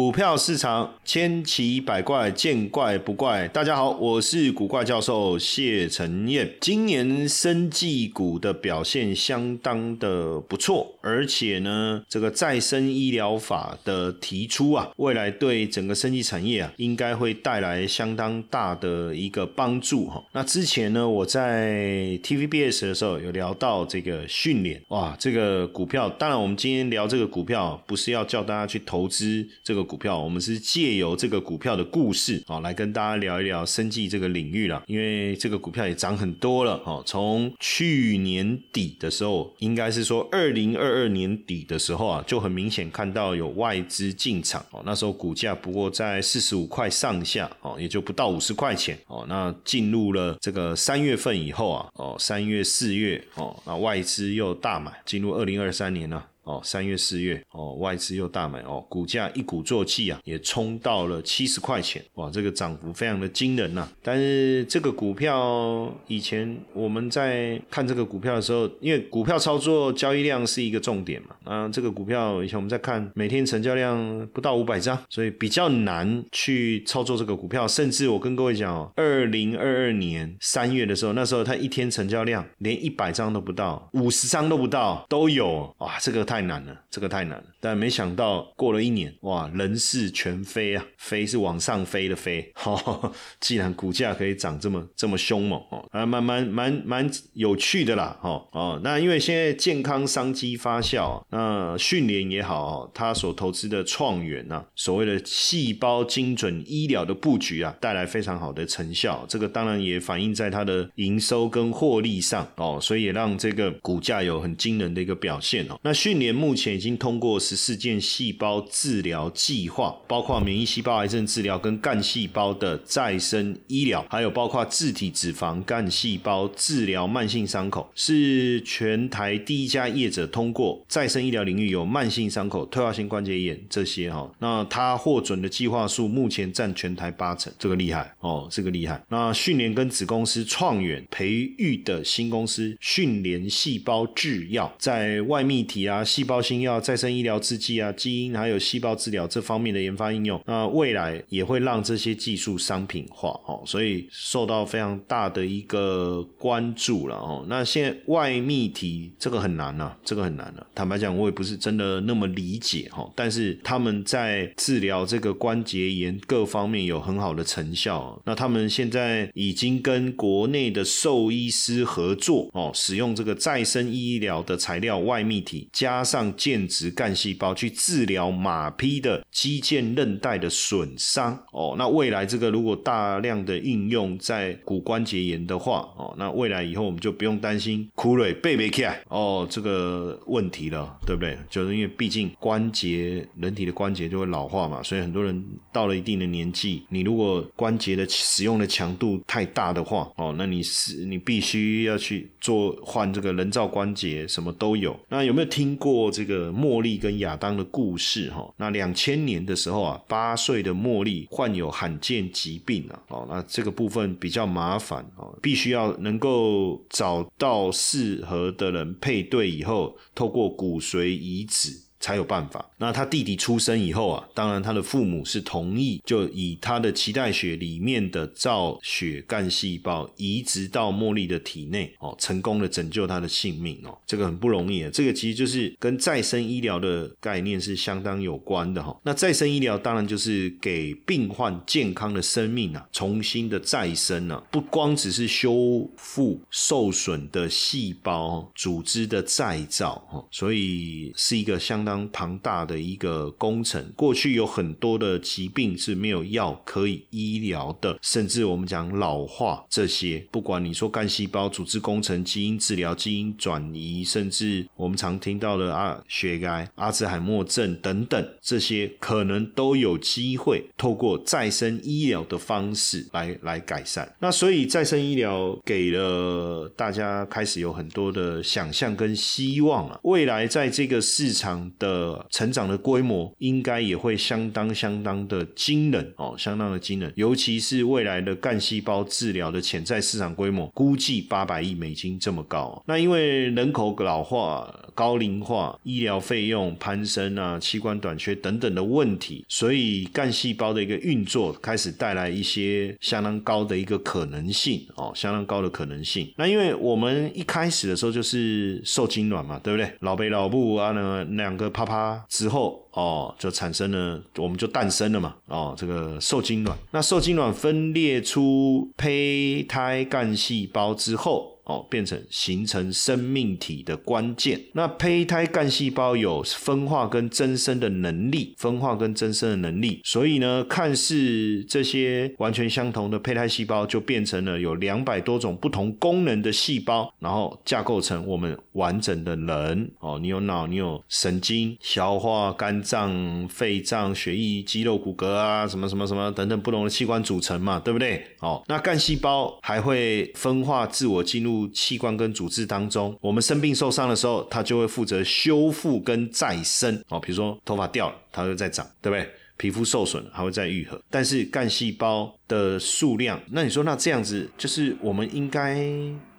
股票市场千奇百怪，见怪不怪。大家好，我是古怪教授谢承彦。今年生技股的表现相当的不错，而且呢，这个再生医疗法的提出啊，未来对整个生技产业啊，应该会带来相当大的一个帮助哈。那之前呢，我在 TVBS 的时候有聊到这个训练哇，这个股票。当然，我们今天聊这个股票，不是要叫大家去投资这个。股票，我们是借由这个股票的故事啊，来跟大家聊一聊生计这个领域了。因为这个股票也涨很多了哦，从去年底的时候，应该是说二零二二年底的时候啊，就很明显看到有外资进场哦。那时候股价不过在四十五块上下哦，也就不到五十块钱哦。那进入了这个三月份以后啊，哦，三月四月哦，那外资又大买，进入二零二三年呢。哦，三月四月哦，外资又大买哦，股价一鼓作气啊，也冲到了七十块钱，哇，这个涨幅非常的惊人呐。但是这个股票以前我们在看这个股票的时候，因为股票操作交易量是一个重点嘛，啊，这个股票以前我们在看每天成交量不到五百张，所以比较难去操作这个股票。甚至我跟各位讲哦，二零二二年三月的时候，那时候它一天成交量连一百张都不到，五十张都不到都有，哇，这个。太难了，这个太难了。但没想到过了一年，哇，人事全飞啊，飞是往上飞的飞。哈，既然股价可以涨这么这么凶猛哦，啊，蛮蛮蛮蛮有趣的啦，哦哦。那因为现在健康商机发酵，那训练也好，他所投资的创元啊，所谓的细胞精准医疗的布局啊，带来非常好的成效。这个当然也反映在它的营收跟获利上哦，所以也让这个股价有很惊人的一个表现哦。那训年目前已经通过十四件细胞治疗计划，包括免疫细胞癌症治疗跟干细胞的再生医疗，还有包括自体脂肪干细胞治疗慢性伤口，是全台第一家业者通过再生医疗领域有慢性伤口、退化性关节炎这些哈。那他获准的计划数目前占全台八成，这个厉害哦，这个厉害。那训练跟子公司创远培育的新公司训练细胞制药，在外泌体啊。细胞新药、再生医疗制剂啊、基因还有细胞治疗这方面的研发应用，那未来也会让这些技术商品化哦，所以受到非常大的一个关注了哦。那现在外泌体这个很难呐，这个很难了。坦白讲，我也不是真的那么理解哈，但是他们在治疗这个关节炎各方面有很好的成效。那他们现在已经跟国内的兽医师合作哦，使用这个再生医疗的材料外泌体加。加上间质干细胞去治疗马匹的肌腱韧带的损伤哦，那未来这个如果大量的应用在骨关节炎的话哦，那未来以后我们就不用担心枯蕊背没起来哦这个问题了，对不对？就是因为毕竟关节人体的关节就会老化嘛，所以很多人到了一定的年纪，你如果关节的使用的强度太大的话哦，那你是你必须要去做换这个人造关节，什么都有。那有没有听过？过这个茉莉跟亚当的故事哈，那两千年的时候啊，八岁的茉莉患有罕见疾病啊，哦，那这个部分比较麻烦哦，必须要能够找到适合的人配对以后，透过骨髓移植。才有办法。那他弟弟出生以后啊，当然他的父母是同意，就以他的脐带血里面的造血干细胞移植到茉莉的体内哦，成功的拯救他的性命哦，这个很不容易啊。这个其实就是跟再生医疗的概念是相当有关的哈。那再生医疗当然就是给病患健康的生命啊，重新的再生啊，不光只是修复受损的细胞组织的再造哈，所以是一个相当。当庞大的一个工程，过去有很多的疾病是没有药可以医疗的，甚至我们讲老化这些，不管你说干细胞组织工程、基因治疗、基因转移，甚至我们常听到的啊血癌、阿兹海默症等等，这些可能都有机会透过再生医疗的方式来来改善。那所以再生医疗给了大家开始有很多的想象跟希望啊，未来在这个市场。的成长的规模应该也会相当相当的惊人哦，相当的惊人，尤其是未来的干细胞治疗的潜在市场规模，估计八百亿美金这么高。那因为人口老化、高龄化、医疗费用攀升啊、器官短缺等等的问题，所以干细胞的一个运作开始带来一些相当高的一个可能性哦，相当高的可能性。那因为我们一开始的时候就是受精卵嘛，对不对？老北老布啊，那两个啪啪之后哦，就产生了，我们就诞生了嘛。哦，这个受精卵，那受精卵分裂出胚胎干细胞之后。哦，变成形成生命体的关键。那胚胎干细胞有分化跟增生的能力，分化跟增生的能力。所以呢，看似这些完全相同的胚胎细胞，就变成了有两百多种不同功能的细胞，然后架构成我们完整的人。哦，你有脑，你有神经、消化、肝脏、肺脏、血液、肌肉、骨骼啊，什么什么什么等等不同的器官组成嘛，对不对？哦，那干细胞还会分化自我进入。器官跟组织当中，我们生病受伤的时候，它就会负责修复跟再生哦。比如说头发掉了，它会再长，对不对？皮肤受损，还会再愈合。但是干细胞的数量，那你说那这样子，就是我们应该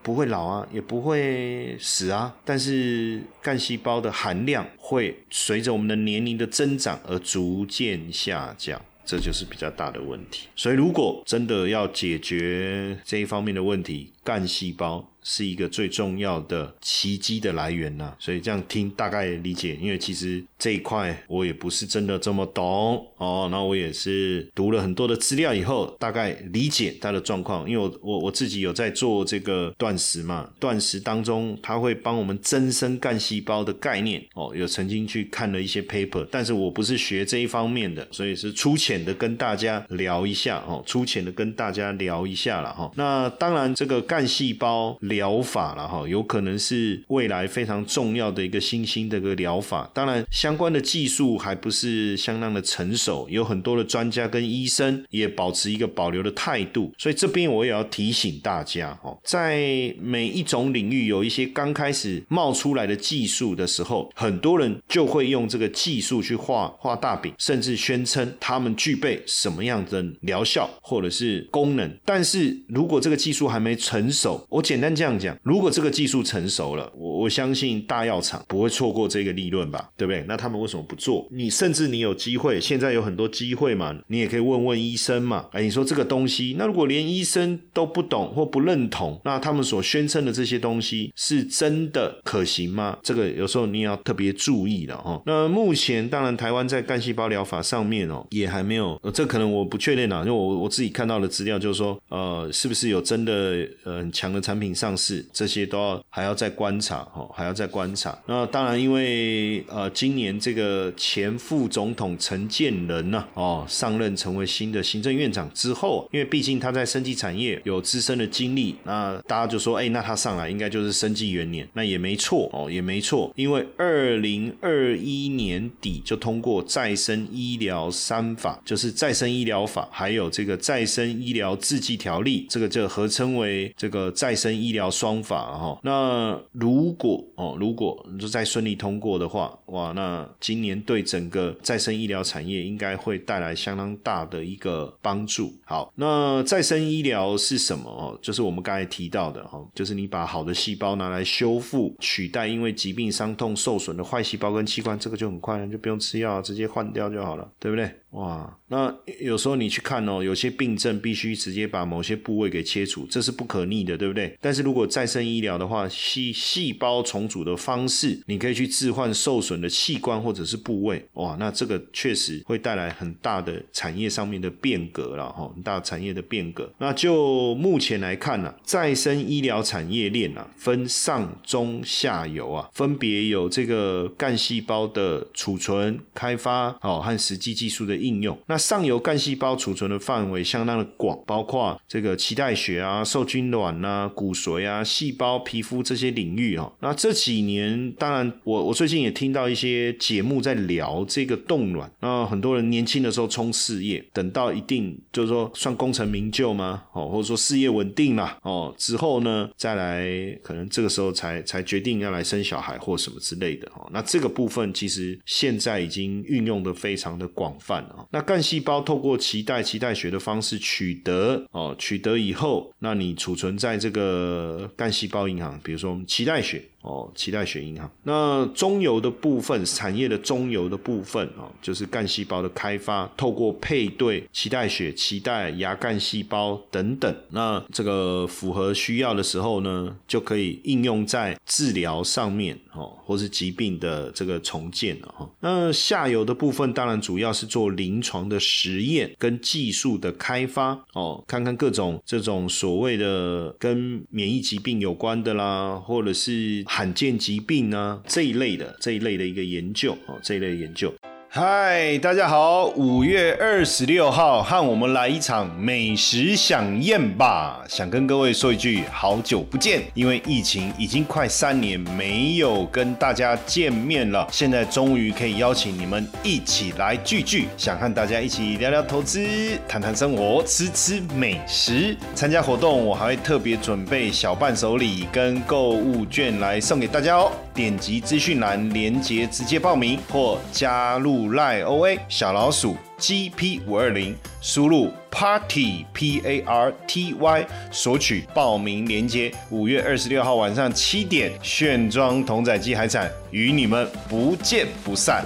不会老啊，也不会死啊。但是干细胞的含量会随着我们的年龄的增长而逐渐下降。这就是比较大的问题，所以如果真的要解决这一方面的问题，干细胞。是一个最重要的奇迹的来源呐，所以这样听大概理解，因为其实这一块我也不是真的这么懂哦。那我也是读了很多的资料以后，大概理解它的状况。因为我我我自己有在做这个断食嘛，断食当中它会帮我们增生干细胞的概念哦。有曾经去看了一些 paper，但是我不是学这一方面的，所以是粗浅的跟大家聊一下哦，粗浅的跟大家聊一下了哈。那当然这个干细胞。疗法了哈，有可能是未来非常重要的一个新兴的一个疗法。当然，相关的技术还不是相当的成熟，有很多的专家跟医生也保持一个保留的态度。所以这边我也要提醒大家哈，在每一种领域有一些刚开始冒出来的技术的时候，很多人就会用这个技术去画画大饼，甚至宣称他们具备什么样的疗效或者是功能。但是如果这个技术还没成熟，我简单。这样讲，如果这个技术成熟了，我我相信大药厂不会错过这个利润吧，对不对？那他们为什么不做？你甚至你有机会，现在有很多机会嘛，你也可以问问医生嘛。哎，你说这个东西，那如果连医生都不懂或不认同，那他们所宣称的这些东西是真的可行吗？这个有时候你也要特别注意的哈。那目前当然台湾在干细胞疗法上面哦，也还没有，这可能我不确定啊，因为我我自己看到的资料就是说，呃，是不是有真的呃很强的产品上。是这些都要还要再观察哦，还要再观察。那当然，因为呃，今年这个前副总统陈建仁呢，哦，上任成为新的行政院长之后，因为毕竟他在生技产业有资深的经历，那大家就说，哎，那他上来应该就是生技元年，那也没错哦，也没错。因为二零二一年底就通过再生医疗三法，就是再生医疗法，还有这个再生医疗制剂条例，这个就合称为这个再生医疗。疗双法哈，那如果哦，如果就再顺利通过的话，哇，那今年对整个再生医疗产业应该会带来相当大的一个帮助。好，那再生医疗是什么哦？就是我们刚才提到的哈，就是你把好的细胞拿来修复，取代因为疾病伤痛受损的坏细胞跟器官，这个就很快了，就不用吃药，直接换掉就好了，对不对？哇，那有时候你去看哦，有些病症必须直接把某些部位给切除，这是不可逆的，对不对？但是如如果再生医疗的话，细细胞重组的方式，你可以去置换受损的器官或者是部位，哇，那这个确实会带来很大的产业上面的变革了哈，很大产业的变革。那就目前来看呢，再生医疗产业链啊，分上中下游啊，分别有这个干细胞的储存、开发哦和实际技术的。应用那上游干细胞储存的范围相当的广，包括这个脐带血啊、受精卵卵啊、骨髓啊、细胞、皮肤这些领域哦。那这几年，当然我我最近也听到一些节目在聊这个冻卵。那很多人年轻的时候冲事业，等到一定就是说算功成名就吗？哦，或者说事业稳定了哦之后呢，再来可能这个时候才才决定要来生小孩或什么之类的哦。那这个部分其实现在已经运用的非常的广泛了。那干细胞透过脐带脐带血的方式取得哦，取得以后，那你储存在这个干细胞银行，比如说脐带血。哦，脐带血银行。那中游的部分，产业的中游的部分哦，就是干细胞的开发，透过配对脐带血、脐带、牙干细胞等等，那这个符合需要的时候呢，就可以应用在治疗上面哦，或是疾病的这个重建了哈。那下游的部分，当然主要是做临床的实验跟技术的开发哦，看看各种这种所谓的跟免疫疾病有关的啦，或者是。罕见疾病啊这一类的这一类的一个研究哦，这一类研究。嗨，大家好！五月二十六号，和我们来一场美食飨宴吧。想跟各位说一句，好久不见，因为疫情已经快三年没有跟大家见面了，现在终于可以邀请你们一起来聚聚，想和大家一起聊聊投资、谈谈生活、吃吃美食。参加活动，我还会特别准备小伴手礼跟购物券来送给大家哦。点击资讯栏连接，直接报名或加入赖 OA 小老鼠 GP 五二零，输入 Party P A R T Y 索取报名连接。五月二十六号晚上七点，炫装同仔机海产与你们不见不散。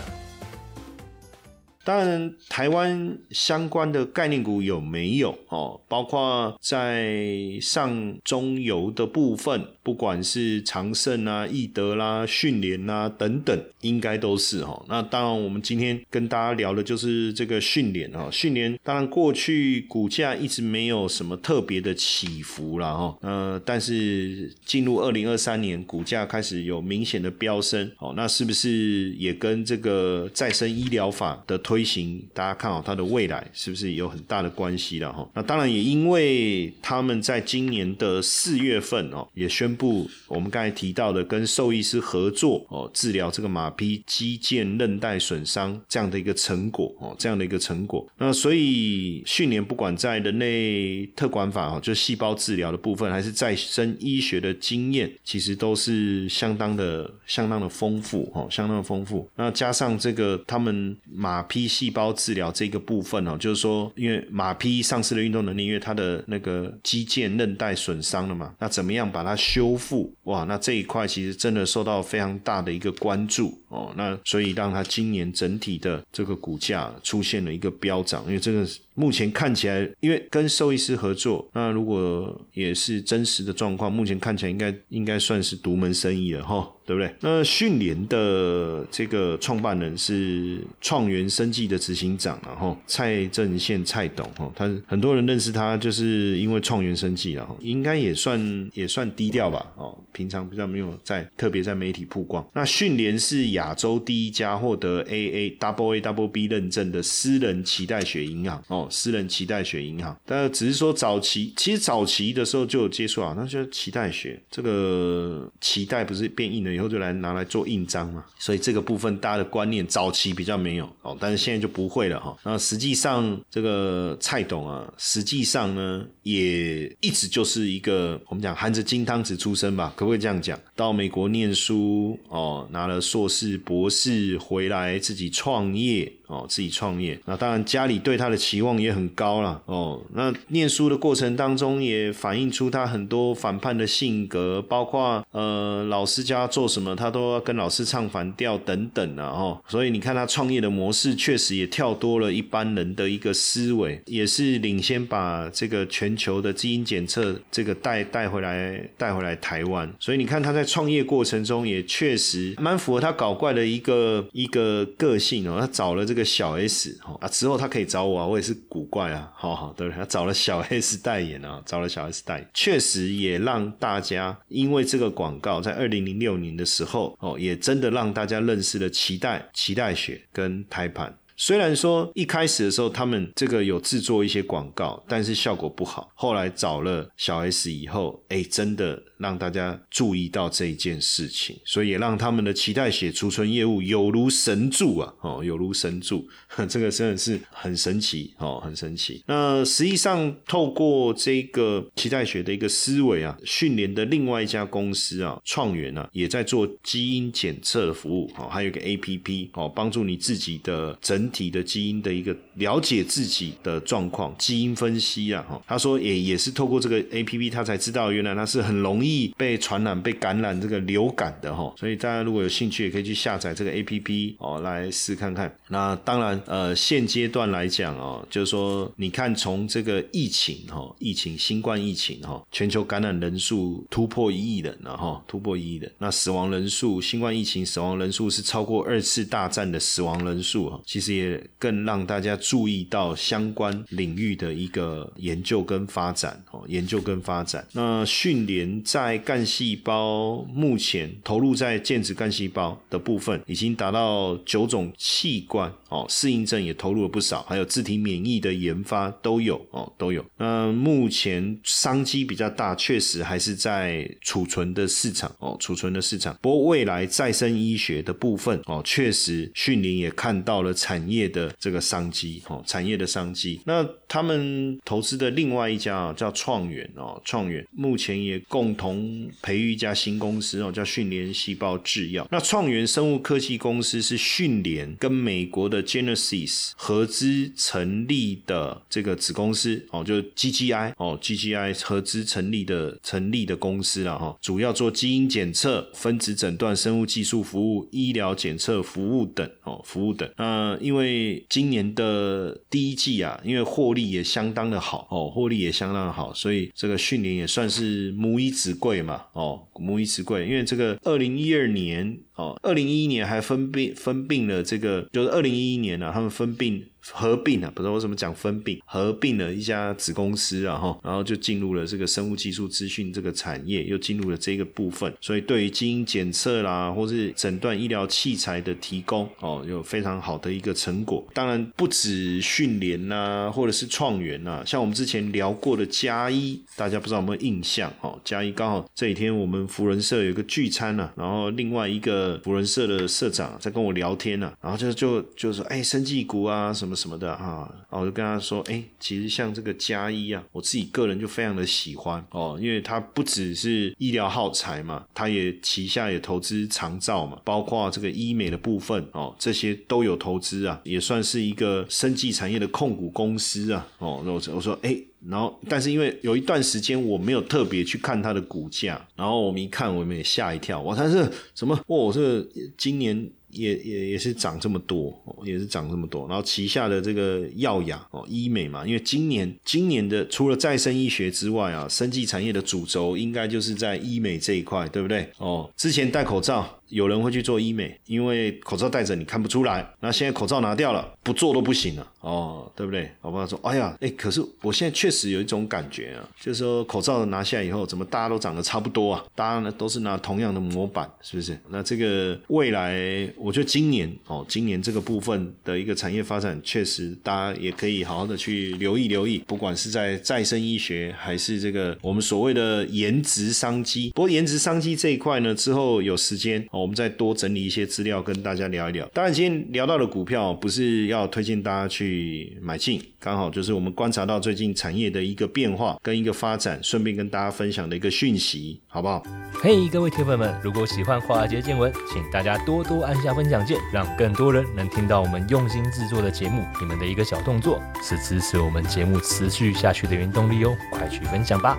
当然，台湾相关的概念股有没有哦？包括在上中游的部分，不管是长盛啊、易德啦、迅联啦等等，应该都是哈。那当然，我们今天跟大家聊的就是这个迅联啊。迅联当然过去股价一直没有什么特别的起伏了哈。呃，但是进入二零二三年，股价开始有明显的飙升哦。那是不是也跟这个再生医疗法的推推行，大家看好它的未来是不是有很大的关系了哈？那当然也因为他们在今年的四月份哦，也宣布我们刚才提到的跟兽医师合作哦，治疗这个马匹肌腱韧带损伤这样的一个成果哦，这样的一个成果。那所以去年不管在人类特管法哦，就细胞治疗的部分，还是再生医学的经验，其实都是相当的、相当的丰富哦，相当的丰富。那加上这个他们马匹。细胞治疗这个部分哦，就是说，因为马匹丧失了运动能力，因为它的那个肌腱韧带损伤了嘛，那怎么样把它修复？哇，那这一块其实真的受到非常大的一个关注哦。那所以让它今年整体的这个股价出现了一个飙涨，因为这个目前看起来，因为跟兽医师合作，那如果也是真实的状况，目前看起来应该应该算是独门生意了哈。对不对？那迅联的这个创办人是创元生技的执行长，然后蔡正宪蔡董哈，他很多人认识他，就是因为创元生技，然后应该也算也算低调吧，哦，平常比较没有在特别在媒体曝光。那迅联是亚亚洲第一家获得 AA Double A Double B 认证的私人脐带血银行哦，私人脐带血银行，但只是说早期其实早期的时候就有接触啊，那就脐带血这个脐带不是变硬了。以后就来拿来做印章嘛，所以这个部分大家的观念早期比较没有哦，但是现在就不会了哈。那实际上这个蔡董啊，实际上呢也一直就是一个我们讲含着金汤匙出生吧，可不可以这样讲？到美国念书哦，拿了硕士、博士回来自己创业。哦，自己创业，那当然家里对他的期望也很高了。哦，那念书的过程当中也反映出他很多反叛的性格，包括呃老师家做什么，他都要跟老师唱反调等等啊。哦，所以你看他创业的模式确实也跳多了一般人的一个思维，也是领先把这个全球的基因检测这个带带回来带回来台湾。所以你看他在创业过程中也确实蛮符合他搞怪的一个一个个性哦。他找了这。个小 S 哈啊之后他可以找我啊，我也是古怪啊，好好对，他找了小 S 代言啊，找了小 S 代言，确实也让大家因为这个广告，在二零零六年的时候哦，也真的让大家认识了脐带、脐带血跟胎盘。虽然说一开始的时候他们这个有制作一些广告，但是效果不好。后来找了小 S 以后，哎，真的让大家注意到这一件事情，所以也让他们的脐带血储存业务有如神助啊！哦，有如神助，这个真的是很神奇哦，很神奇。那实际上透过这个脐带血的一个思维啊，训练的另外一家公司啊，创元啊，也在做基因检测的服务哦，还有一个 A P P 哦，帮助你自己的整体的基因的一个了解自己的状况，基因分析啊哈。他说也也是透过这个 A P P，他才知道原来他是很容易被传染、被感染这个流感的哈。所以大家如果有兴趣，也可以去下载这个 A P P 哦，来试看看。那当然呃，现阶段来讲哦，就是说你看从这个疫情哈，疫情新冠疫情哈，全球感染人数突破一亿人了哈，突破一亿人。那死亡人数，新冠疫情死亡人数是超过二次大战的死亡人数哈，其实也更让大家注意到相关领域的一个研究跟发展哦，研究跟发展。那训练在干细胞目前投入在间质干细胞的部分，已经达到九种器官哦，适应症也投入了不少，还有自体免疫的研发都有哦，都有。那目前商机比较大，确实还是在储存的市场哦，储存的市场。不过未来再生医学的部分哦，确实训练也看到了产业的这个商机哦，产业的商机。那他们投资的另外一家啊，叫创元哦，创元目前也共同培育一家新公司哦，叫训练细胞制药。那创元生物科技公司是训练跟美国的 Genesis 合资成立的这个子公司哦，就 GGI 哦，GGI 合资成立的成立的公司了哈，主要做基因检测、分子诊断、生物技术服务、医疗检测服务等哦，服务等。那因为因为今年的第一季啊，因为获利也相当的好哦，获利也相当的好，所以这个训练也算是母以子贵嘛哦，母以子贵，因为这个二零一二年哦，二零一一年还分并分并了这个，就是二零一一年呢，他们分并。合并啊，不知道为什么讲分并，合并了一家子公司啊，哈，然后就进入了这个生物技术资讯这个产业，又进入了这个部分，所以对于基因检测啦，或是诊断医疗器材的提供，哦，有非常好的一个成果。当然不止训练呐，或者是创元呐，像我们之前聊过的嘉一，大家不知道有没有印象？哦，嘉一刚好这几天我们福人社有一个聚餐呢，然后另外一个福人社的社长在跟我聊天呢，然后就就就说，哎，生技股啊，什么。什么的哈，然后我就跟他说，哎，其实像这个加一啊，我自己个人就非常的喜欢哦，因为它不只是医疗耗材嘛，它也旗下也投资长照嘛，包括这个医美的部分哦，这些都有投资啊，也算是一个生技产业的控股公司啊，哦，那我我说，哎，然后但是因为有一段时间我没有特别去看它的股价，然后我们一看，我们也吓一跳，哇，它是什么？哇，这今年。也也也是涨这么多，也是涨这么多。然后旗下的这个耀雅哦，医美嘛，因为今年今年的除了再生医学之外啊，生技产业的主轴应该就是在医美这一块，对不对？哦，之前戴口罩。有人会去做医美，因为口罩戴着你看不出来。那现在口罩拿掉了，不做都不行了，哦，对不对？好不好？说，哎呀，哎，可是我现在确实有一种感觉啊，就是说口罩拿下以后，怎么大家都长得差不多啊？大家呢都是拿同样的模板，是不是？那这个未来，我觉得今年哦，今年这个部分的一个产业发展，确实大家也可以好好的去留意留意，不管是在再生医学，还是这个我们所谓的颜值商机。不过颜值商机这一块呢，之后有时间。我们再多整理一些资料跟大家聊一聊。当然，今天聊到的股票不是要推荐大家去买进，刚好就是我们观察到最近产业的一个变化跟一个发展，顺便跟大家分享的一个讯息，好不好？嘿，各位铁粉们，如果喜欢华尔街见闻，请大家多多按下分享键，让更多人能听到我们用心制作的节目。你们的一个小动作，是支持我们节目持续下去的原动力哦，快去分享吧！